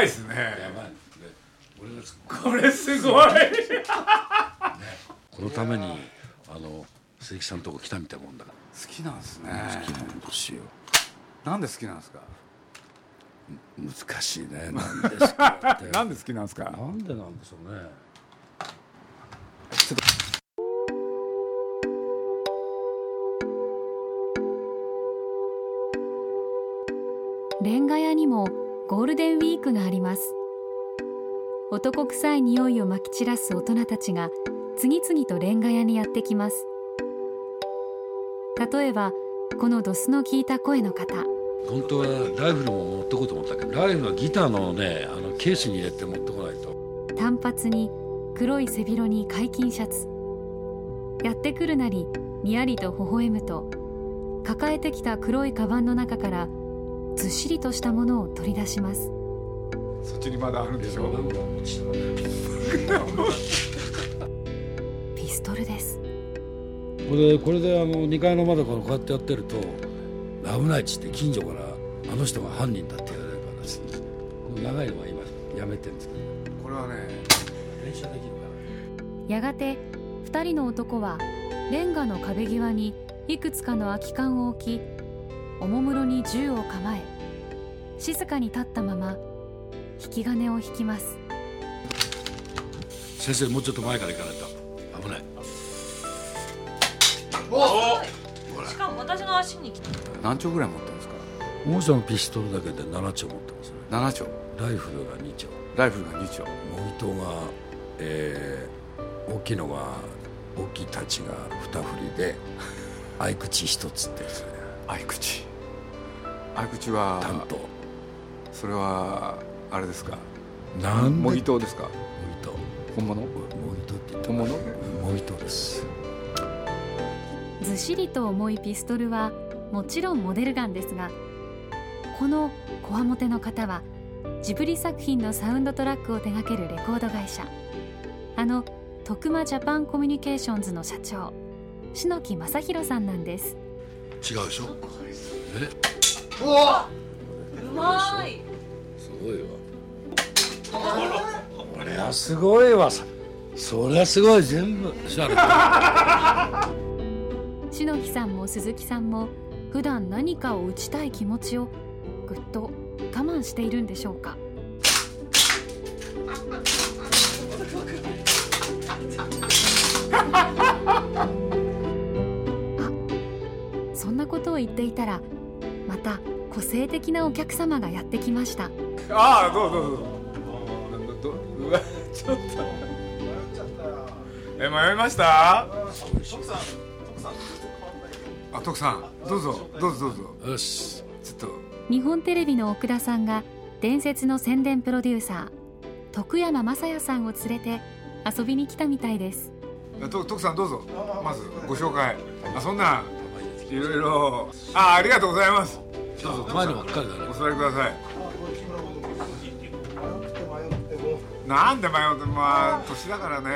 ばいっすね。やばいこれすごい。このためにあの鈴木さんのとこ来たみたいなもんだか好きなんですね。ら好きなんですよなんで好きなんですか？難しいね なんですかってなんで好きなんですか？なんでなんでしょうねレゴールデンウィークがあります。男臭い匂いをまき散らす大人たちが次々とレンガ屋にやってきます。例えばこのドスの効いた声の方。本当はライフルも持ってこうと思ったけどライフルはギターのねあのケースに入れて持ってこないと。短髪に黒い背広に解禁シャツ。やってくるなりにやりと微笑むと抱えてきた黒いカバンの中からずっしりとしたものを取り出しますそっちにまだあるんでしょ。ピストルですこれこれであの2階の窓からこうやってやってると危ないっつって近所からあの人が犯人だって言われるからです長いのは今やめてるんですけどこれはね。練習できるからやがて2人の男はレンガの壁際にいくつかの空き缶を置きおもむろに銃を構え静かに立ったまま引き金を引きます先生もうちょっと前から行かないと危ないしかも私の足に来た何丁ぐらい持ってるんですか？この人のピストルだけで7丁持ってますね七丁。ライフルが2丁ライフルが二丁。モギトが、えー、大きいのが大きい太刀が2振りで 合口1つってですね合口。合口は。担当それは。あれですか？なんで？模擬刀ですか？モギト本物？モギトって言って本物？モギトですずしりと重いピストルはもちろんモデルガンですがこのこわもての方はジブリ作品のサウンドトラックを手掛けるレコード会社あの徳間ジャパンコミュニケーションズの社長篠木正弘さんなんです違うでしょ？え？うまいすごい。わこれはすごいわ。さそりゃすごい。全部。シャレ篠木さんも鈴木さんも普段何かを打ちたい気持ちをぐっと我慢しているんでしょうか？あそんなことを言っていたらまた個性的なお客様がやってきましたああ、どうぞどうぞ。どうわ、ちょっと。え、迷いました？あ、徳さん、どうぞ、どうぞ、どうぞ。よしちょっと。日本テレビの奥田さんが伝説の宣伝プロデューサー徳山雅也さんを連れて遊びに来たみたいです徳さん、どうぞ。まず、ご紹介。あ、そんな。いろいろ。あ、ありがとうございます。どうぞ、前のばっかりだねお座りください。なんで迷って、まあ、年だからね。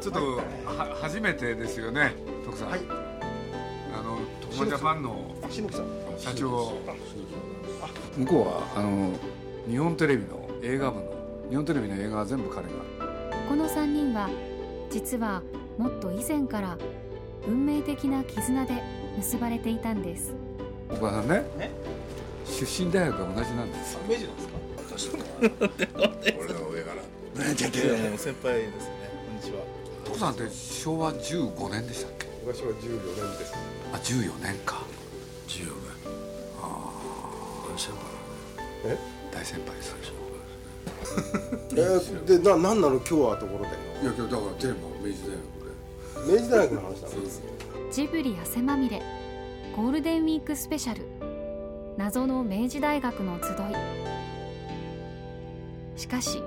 ちょっと、は、初めてですよね。徳さん。はいあの、トマジャパンの篠木さん社長。向こうは、あの、日本テレビの映画部の。日本テレビの映画は全部彼が。この3人は実はもっと以前から運命的な絆で結ばれていたんです。岡田さんね。出身大学が同じなんですよ。明治なんですか俺の上から。いやもう先輩ですね。こんにちは。徳さんって昭和15年でしたっけ？昔は14年です。あ、14年か。10大先輩え？大先輩ですえ？ーでな何なの？今日はところで。いや今日だからテーマは明治大学で。明治大学の話なのジブリ汗まみれ。ゴールデンウィークスペシャル。謎の明治大学の集い。しかし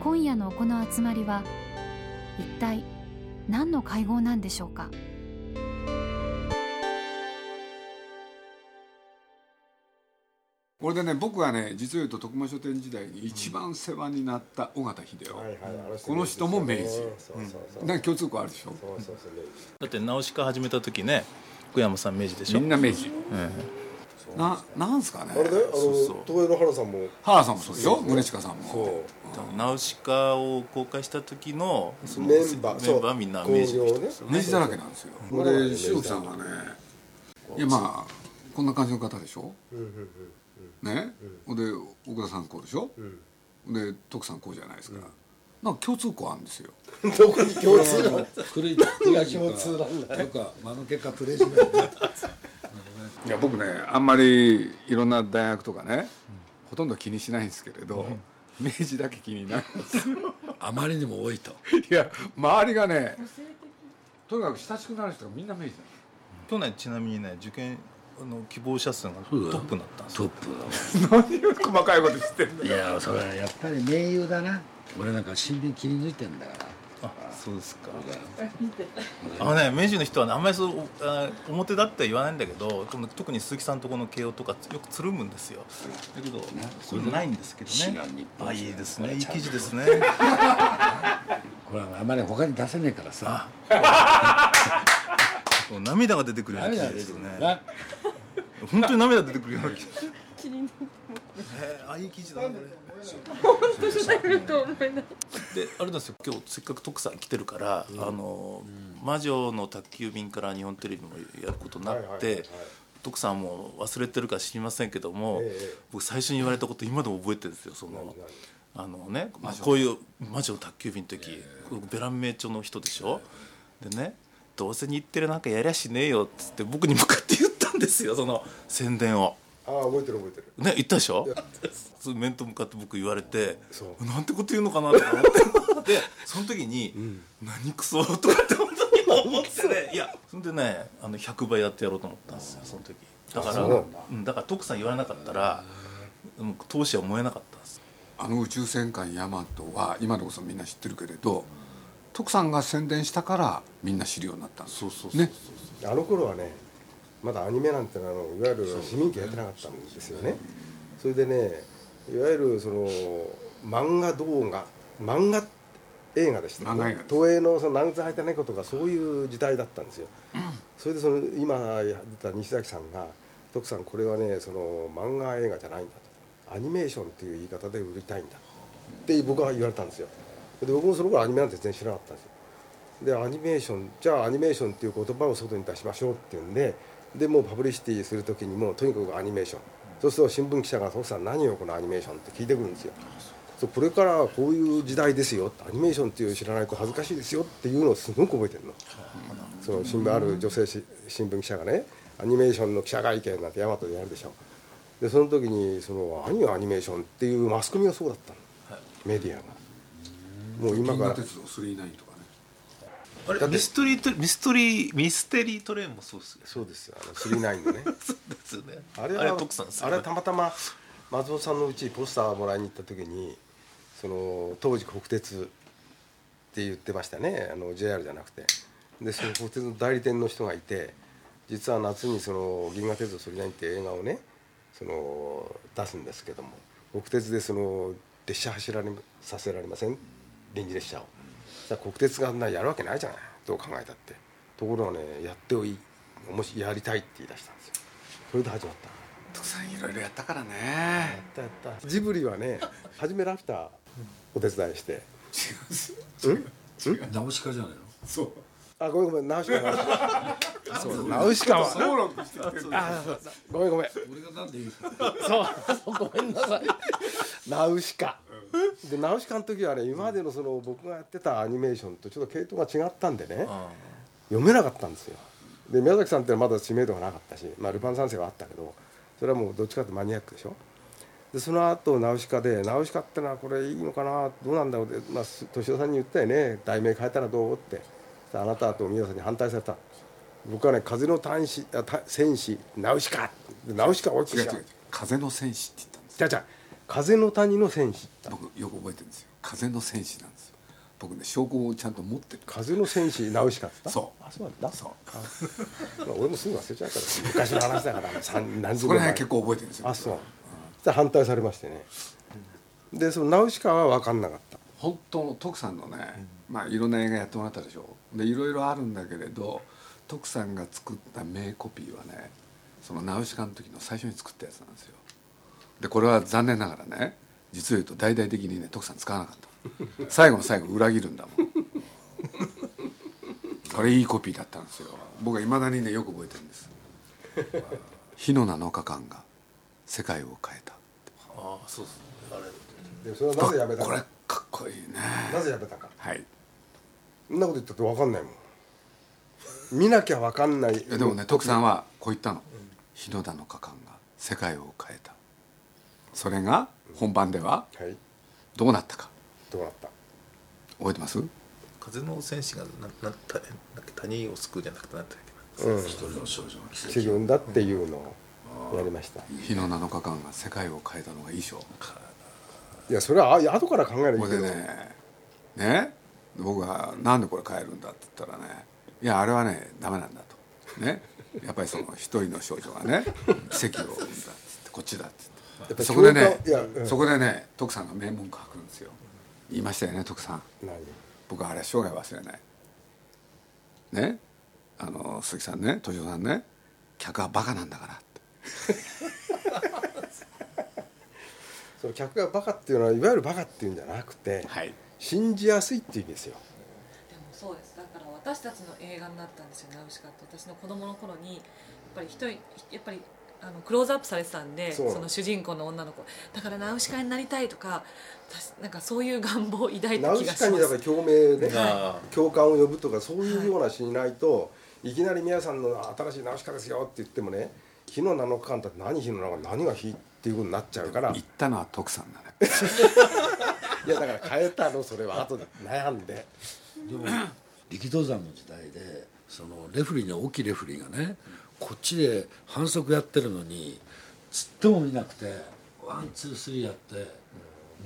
今夜のこの集まりは一体何の会合なんでしょうか？これでね僕がね実を言うと徳間書店時代に一番世話になった尾形秀夫、はいはいあのこの人も明治。そうん。か共通項あるでしょ？そうそうそう明治。だって直しか始めた時ね福山さん明治でしょ？みんな明治。うん。ななんすかね？あれだよあのそうそう。東映の原さんも。原さんもそう。でしょ宗近さんも。そう。ナウシカを公開した時のそのメンバーメンバーみんな明治の人ですよね。明治だらけなんですよ。これ塩木さんはね。いやまあこんな感じの方でしょ？うん。うん。ねほんで奥田さんこうでしょ？うん。で徳さんこうじゃないですか。なんか共通項あるんですよ。うんどこに共通なの古い 古い共通なんだとか間の結果プレジメントいや僕ねあんまりいろんな大学とかねほとんど気にしないんですけれど明治だけ気になるんですよ。あまりにも多いと。いや周りがねとにかく親しくなる人がみんな明治だ去年ちなみにね受験あの希望者数がトップになったんですよ。トップだ 何を細かいこと知ってんだいやそれはやっぱり名優だな。俺なんか新聞切り抜いてんだから。あそうですか。あのね明治の人はねあんまりそうあ表だって言わないんだけどこの特に鈴木さんとこの慶応とかよくつるむんですよ。だけどそれないんですけど知ね。あいいですね。いい記事ですね。これはあまり他に出せねえからさ。涙が出てくるような記事ですね本当に涙出てくるような記事えーあいい記事だなこれであれなんですよ。今日せっかく徳さん来てるから、あの魔女の宅急便から日本テレビもやることになってはいはいはいはい。徳さんも忘れてるか知りませんけども、ええ僕最初に言われたこと今でも覚えてるんですよその何あのねこういう魔女の宅急便の時、僕ベラン名著の人でしょ？でねどうせ日テレなんかやりゃしねえよっつって僕に向かっんですよその宣伝を。ああ覚えてる覚えてる。ね言ったでしょ？そう面と向かって僕言われてそう。なんてこと言うのかなって思って。でその時に「何クソ」とかって本当に思ってね。いやそんでねあの100倍やってやろうと思ったんですよその時。だからうなんだ。うんだから徳さん言われなかったらうん投資は燃えなかったんですあの宇宙戦艦ヤマトは今でこそみんな知ってるけれど徳さんが宣伝したからみんな知るようになったんですそうそうそう。ね。あの頃はねまだアニメなんてのはあのいわゆる市民権やってなかったんですよね。それでねいわゆるその漫画動画漫画映画でした漫画映画です。東映のその長靴履いた猫とかそういう時代だったんですよ、それでその今出た西崎さんが「徳さんこれはねその漫画映画じゃないんだ」と「アニメーションっていう言い方で売りたいんだ」って僕は言われたんですよ。で僕もその頃アニメなんて全然知らなかったんですよ。でアニメーションじゃあアニメーションっていう言葉を外に出しましょうっていうんででもうパブリシティする時にもとにかくアニメーション。そうすると新聞記者が「徳さん何よこのアニメーション」って聞いてくるんですよ。そうこれからこういう時代ですよ。アニメーションっていう知らないと恥ずかしいですよ。っていうのをすごく覚えてるの。その新聞ある女性し新聞記者がねアニメーションの記者会見なんて大和でやるでしょ。でその時にその何よアニメーションっていうマスコミがそうだったの、メディアが。もう今から鉄道999とかねあれミステリートミステリーミステリートレインもそうですよそうですあの39のね。そうですよね。あれは徳さんですよあねれはたまたま松尾さんのうちポスターもらいに行った時にその当時国鉄って言ってましたね。あの JR じゃなくて。でその国鉄の代理店の人がいて実は夏にその「銀河鉄道999」っていう映画をねその出すんですけども国鉄でその列車走られさせられません？臨時列車をじゃ国鉄があんなやるわけないじゃない。どう考えたって。ところがねやっておいもしやりたいって言い出したんですよ。それで始まった。徳さんいろいろやったからね。やったやった。ジブリはね 初めラフターお手伝いして。ナウシカじゃないの？そう。あごめんごめんナウシカ そう。ナウシカは。そうなんですよあごめんごめん。俺がなんで言うそうごめんなさい。ナウシカでナウシカの時はね今までのその僕がやってたアニメーションとちょっと系統が違ったんでねあ読めなかったんですよ。で宮崎さんってまだ知名度がなかったし、まあ、ルパン三世はあったけどそれはもうどっちかというとマニアックでしょ？でその後ナウシカでナウシカってのはこれいいのかなどうなんだろうって、まあ、敏夫さんに言ったよね題名変えたらどうって。あなたと宮さんに反対された。僕はね風の戦士あた戦士ナウシカ。ナウシカ大きくしよう風の戦士って言ったんですじゃじゃ風の谷の戦士僕よく覚えてるんですよ。風の戦士なんですよ。僕ね証拠をちゃんと持ってる。風の戦士ナウシカったそう。あそうなんだ。そう。まあ俺もすぐ忘れちゃうから。昔の話だから 三何そこら辺結構覚えてるんですよ。あそう。で反対されましてね。でそのナウシカは分かんなかった。本当の徳さんのね、まあいろんな映画やってもらったでしょ。でいろいろあるんだけれど徳さんが作った名コピーはねそのナウシカの時の最初に作ったやつなんですよでこれは残念ながらね実を言うと大々的にね徳さん使わなかった。最後の最後裏切るんだもん。それいいコピーだったんですよ。僕はいまだにねよく覚えてるんです。火の7日間が世界を変えた。ああそうですね。あれ。でそれはなぜやめたこれかかっこいいね。なぜやめたか。はい。そんなこと言ったって分かんないもん。見なきゃ分かんない。でもね徳さんはこう言ったの「日の田の果敢が世界を変えた」それが本番でははい。どうなったか。どうなった？覚えてます？風の戦士がななた谷を救うじゃなくてなんだっうん。一人の少女の奇跡自分だっていうのをやりました。日の7日間が世界を変えたのがいいでしょ。いやそれはあ後から考えるこれでねね？僕が「なんでこれ変えるんだ?」って言ったらね「いやあれはねダメなんだ」と。ね？やっぱりその一人の少女がね奇跡を生んだっつってこっちだっつってそこでねうん。そこでね徳さんが名文句吐くんですよ。言いましたよね徳さん。何？僕はあれ生涯忘れない。ね？あの鈴木さんね敏夫さんね客はバカなんだからって。その客がバカっていうのはいわゆるバカっていうんじゃなくてはい。信じやすいっていう意味ですよ。でもそうです。だから私たちの映画になったんですよナウシカって。私の子供の頃にやっぱり一人やっぱりあのクローズアップされてたんでその主人公の女の子。だからナウシカになりたいとか私なんかそういう願望を抱いナウた気がしまシカにだからす共鳴ねあ共感を呼ぶとかそういうようなしないと、い、きなり皆さんの新しいナウシカですよって言ってもね日の7日間だって何日の7日何が日っていうことになっちゃうから。言ったのは徳さんだね。いやだから変えたのそれは後で。悩んで。でも力道山の時代でそのレフェリーの大きいレフェリーがねこっちで反則やってるのにつっても見なくてワンツースリーやって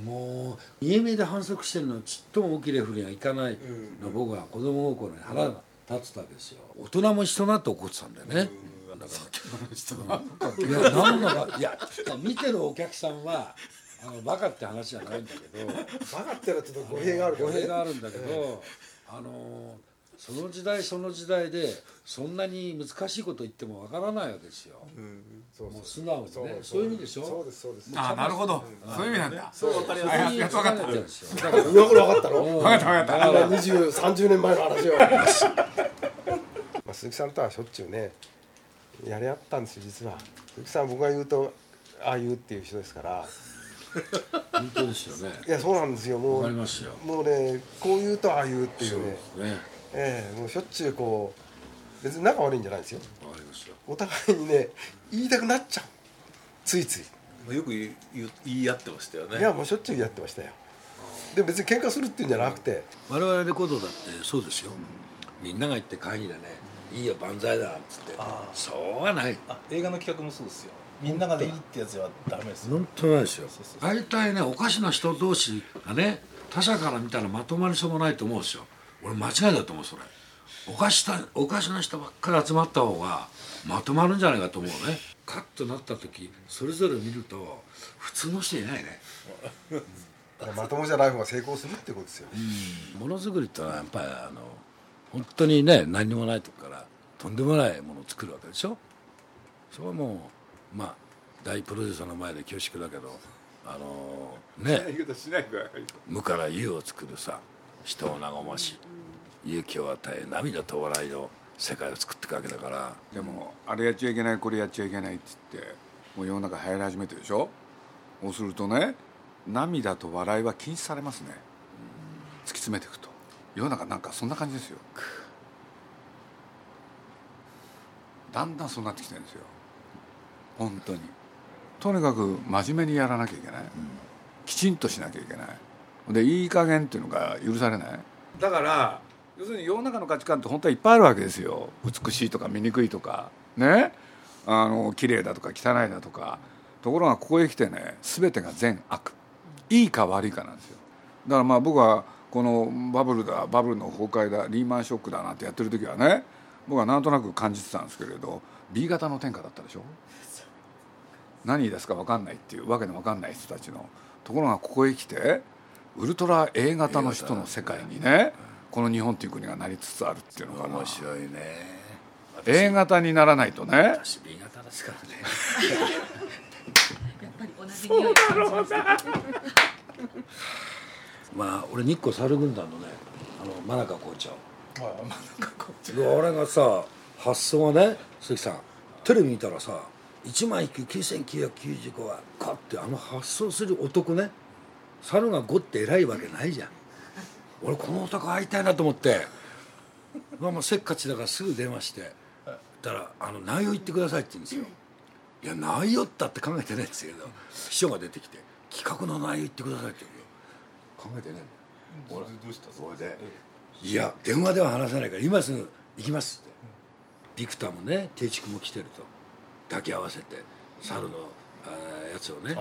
もう家目で反則してるのにちっとも大きいレフェリーが行かないの僕は子供心に腹が立つたわけですよ。大人も一緒になって怒ってたんだよね。だから。いやなんだかいや見てるお客さんはあのバカって話じゃないんだけどバカってのはちょっと語弊があるから語ね弊があるんだけど、あのその時代その時代でそんなに難しいこと言ってもわからないわけですよ、そうもう素直にねそういう意味でしょ？そうですそうです。ああなるほど。そういう意味なんだ。そうわかりやすい。あやっと分かった。今頃分かったの？分かった分かった。あの20、30年前の話を まあ鈴木さんとはしょっちゅうねやり合ったんですよ実は。鈴木さん僕が言うとああ言うっていう人ですから。本当ですよね。いやそうなんですよ。もうわかりますよ。もうねこう言うとああ言うっていうね。ねええもうしょっちゅうこう別に仲悪いんじゃないんですよ。わかりますよお互いにね言いたくなっちゃう。ついつい。よく言う言い合ってましたよね。いやもうしょっちゅうやってましたよ。でも別に喧嘩するっていうんじゃなくて。我々レコードだってそうですよ。みんなが行って会議でね「いいよ万歳だ」っつって。あそうはない。あ映画の企画もそうですよ。みんながでいいってやつはダメですよ。本当ないですよ。そうそう大体ねおかしな人同士がね他者から見たらまとまりそうもないと思うんですよ俺間違いだと思うそれ。おかしなおかしな人ばっかり集まった方がまとまるんじゃないかと思うね。カッとなった時それぞれ見ると普通の人いないね。まともじゃない方が成功するってことですよ、ものづくりってのはやっぱりあの本当にね何にもないとこからとんでもないものを作るわけでしょ。それはもうまあ大プロデューサーの前で恐縮だけどあのね。無から有を作るさ人を和まし勇気を与え涙と笑いの世界を作っていくわけだから。でもあれやっちゃいけないこれやっちゃいけないって言ってもう世の中流行り始めてるでしょ？そうするとね涙と笑いは禁止されますね。突き詰めていくと。世の中なんかそんな感じですよ。だんだんそうなってきてるんですよ。本当に。とにかく真面目にやらなきゃいけない、きちんとしなきゃいけないでいい加減っていうのが許されない。だから要するに世の中の価値観って本当はいっぱいあるわけですよ。美しいとか醜いとか。ね。あの綺麗だとか汚いだとか。ところがここへ来てね全てが善悪。いいか悪いかなんですよ。だからまあ僕はこのバブルだバブルの崩壊だリーマンショックだなんてやってる時はね僕はなんとなく感じてたんですけれど B 型の天下だったでしょ。何言い出すか分かんないっていうわけの分かんない人たちのところがここへ来てウルトラ A 型の人の世界にねこの日本っていう国がなりつつあるっていうのかな面白いね。A 型にならないとね。私 B 型ですからね。やっぱり同じ匂い感じまあ俺日光猿軍団のねあの真中校長。俺がさ発想がね鈴木さんテレビ見たらさ1万引く9995は「か」ってあの発想する男ね猿が5って偉いわけないじゃん。俺この男会いたいなと思って。まあせっかちだからすぐ電話して。たら「あの内容言ってください」って言うんですよ。いや内容ったって考えてないんですけど秘書が出てきて「企画の内容言ってください」って言うよ。考えてないんだよ。どうした？それで「いや電話では話さないから今すぐ行きます」って。ビクターもね定畜も来てると。抱き合わせて猿のあやつをね。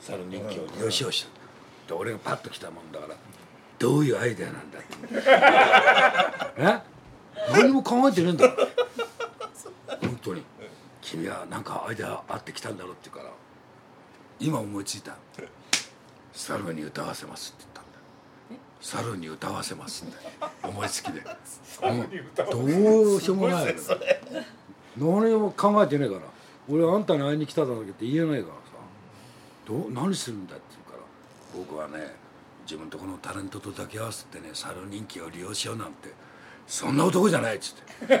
猿人気をよしよしと俺がパッと来たもんだからどういうアイデアなんだって。え？何も考えてねえんだ。本当に。君は何かアイデアあってきたんだろうって言うから今思いついた。猿に歌わせますって言ったんだ。猿に歌わせますんだ思いつきで。どうしようもない何も考えてねえから。俺あんたに会いに来ただけって言えないからさ。どう？何するんだって僕はね自分とこのタレントと抱き合わせてね猿人気を利用しようなんてそんな男じゃないっつって「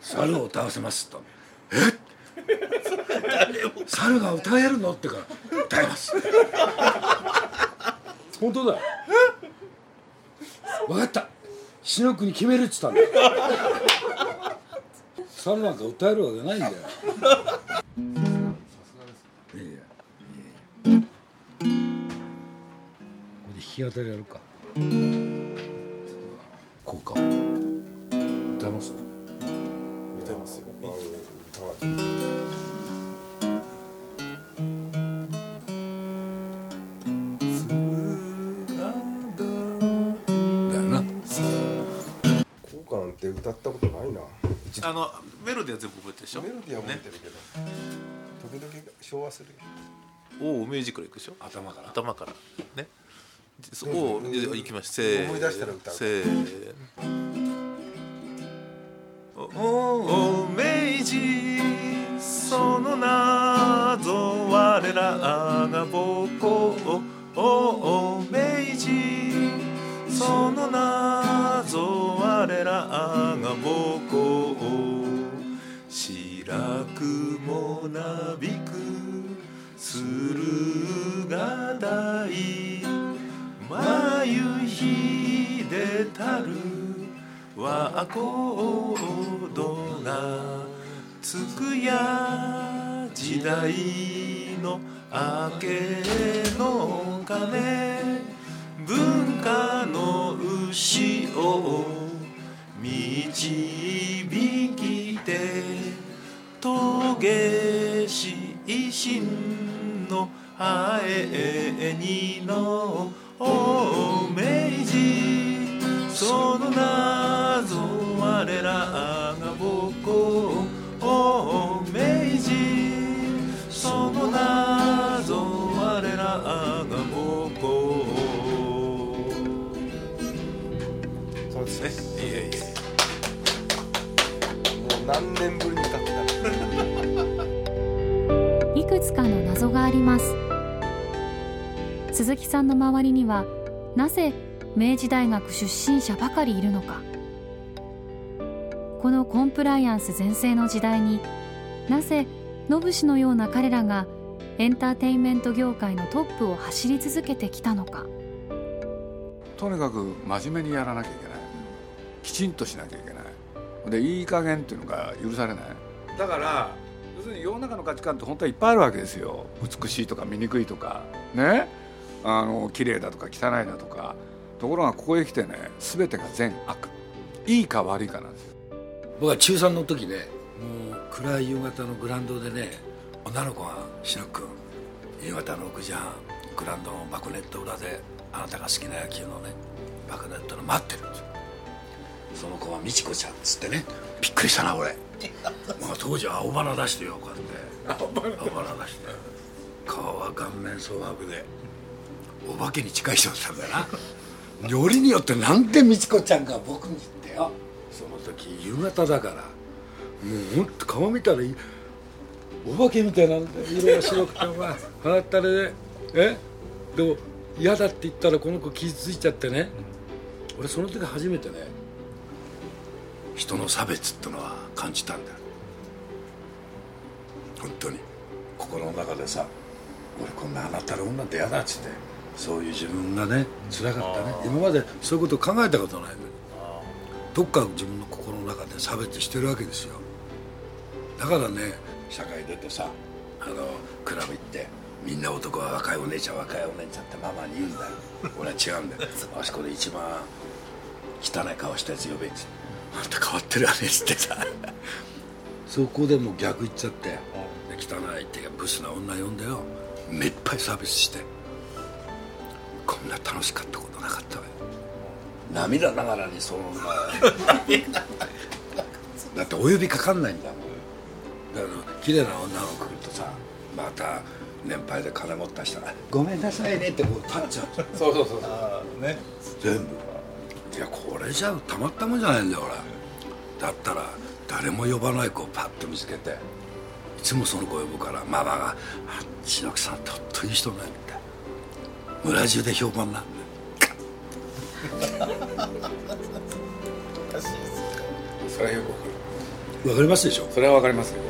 猿を歌わせます」と「え？っ猿が歌えるの?」ってから「歌います」本当だ。よ分かった。死の国決めるっつったんだ。よ猿なんか歌えるわけないんだよき語りやるか。こうか。歌います？歌いますよ。って。歌ったことないな。あのメロディーは全部覚えてるでしょ？メロディーは覚えてるけど、ね、時々昭和するおおミュージックでいくでしょ？頭から。頭からを行きましせー。思い出したら歌うせー。お明治その謎我らが母校お明治その謎我らが母校白くもなびく駿河台ひでたる和コードがつくや時代の明けの鐘。文化の牛を導きて峠し維新のハエにのお明治その謎我らが母校お明治その謎我らが母校そうですねいえいえもう何年ぶりに歌ったいくつかの謎があります。鈴木さんの周りにはなぜ明治大学出身者ばかりいるのか。このコンプライアンス全盛の時代になぜ野武のような彼らがエンターテインメント業界のトップを走り続けてきたのか。とにかく真面目にやらなきゃいけない。きちんとしなきゃいけない。でいい加減っていうのが許されない。だから要するに世の中の価値観って本当はいっぱいあるわけですよ。美しいとか醜いとか。ね。あの綺麗だとか汚いだとか。ところがここへ来てね全てが善悪。いいか悪いかなんですよ。僕は中3の時ねもう暗い夕方のグラウンドでね女の子が「志野君夕方の6時半グラウンドのバクネット裏であなたが好きな野球のねバクネットの待ってるんですよ。その子は美智子ちゃんっつってねびっくりしたな俺。まあ当時は青花出してよこうやって。青花出して。顔は顔面蒼白でお化けに近い人だったんだよなよりによってなんで美智子ちゃんが僕に言ってよ。その時夕方だから。もうほんと顔見たらお化けみたいなんだ色が白くてお前鼻ったれで。え？でも嫌だって言ったらこの子傷ついちゃってね。俺その時初めてね人の差別ってのは感じたんだよ。本当に。心の中でさ俺こんな鼻ったれ女って嫌だっつって。そういう自分がね辛かったね。今までそういうこと考えたことないのどっか自分の心の中で差別してるわけですよ。だからね社会出てさあのクラブ行ってみんな男は若いお姉ちゃん若いお姉ちゃんってママに言うんだよ。俺は違うんだよ。あそこで一番汚い顔したやつ呼べって。あんた変わってるわねっつってさ。そこでもう逆行っちゃって汚いっていうかブスな女呼んでよ。めっぱいサービスして。こんな楽しかったことなかったわよ。涙ながらにそのだってお呼びかかんないんだもん。だから綺麗な女の子来るとさまた年配で金持った人が「ごめんなさいね」ってこう立っちゃう。そうそうそうそう。ね。全部。いやこれじゃたまったもんじゃないんだよ俺だったら誰も呼ばない子をパッと見つけていつもその子呼ぶからママが「あ千野さんとっていい人ね」って村中で評判なんそれはよくわかる。だわかりますでしょそれはわかりますよ。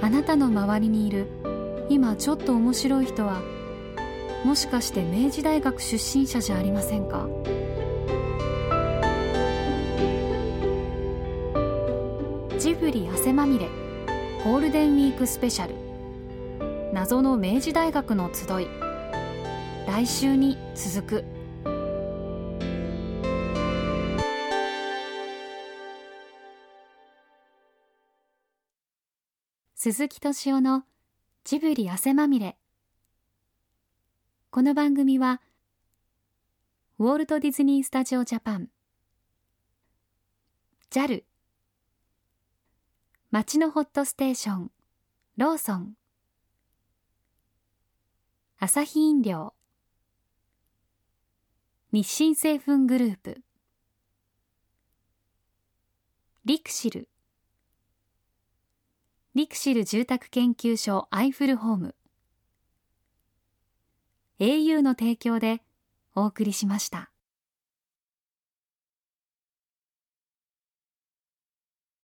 あなたの周りにいる今ちょっと面白い人はもしかして明治大学出身者じゃありませんか？ジブリ汗まみれゴールデンウィークスペシャル謎の明治大学の集い。来週に続く。鈴木敏夫のジブリ汗まみれ。この番組はウォルト・ディズニー・スタジオ・ジャパン。JAL 街のホットステーション。ローソン。朝日飲料。日清製粉グループ。リクシル。リクシル住宅研究所アイフルホーム。au の提供でお送りしました。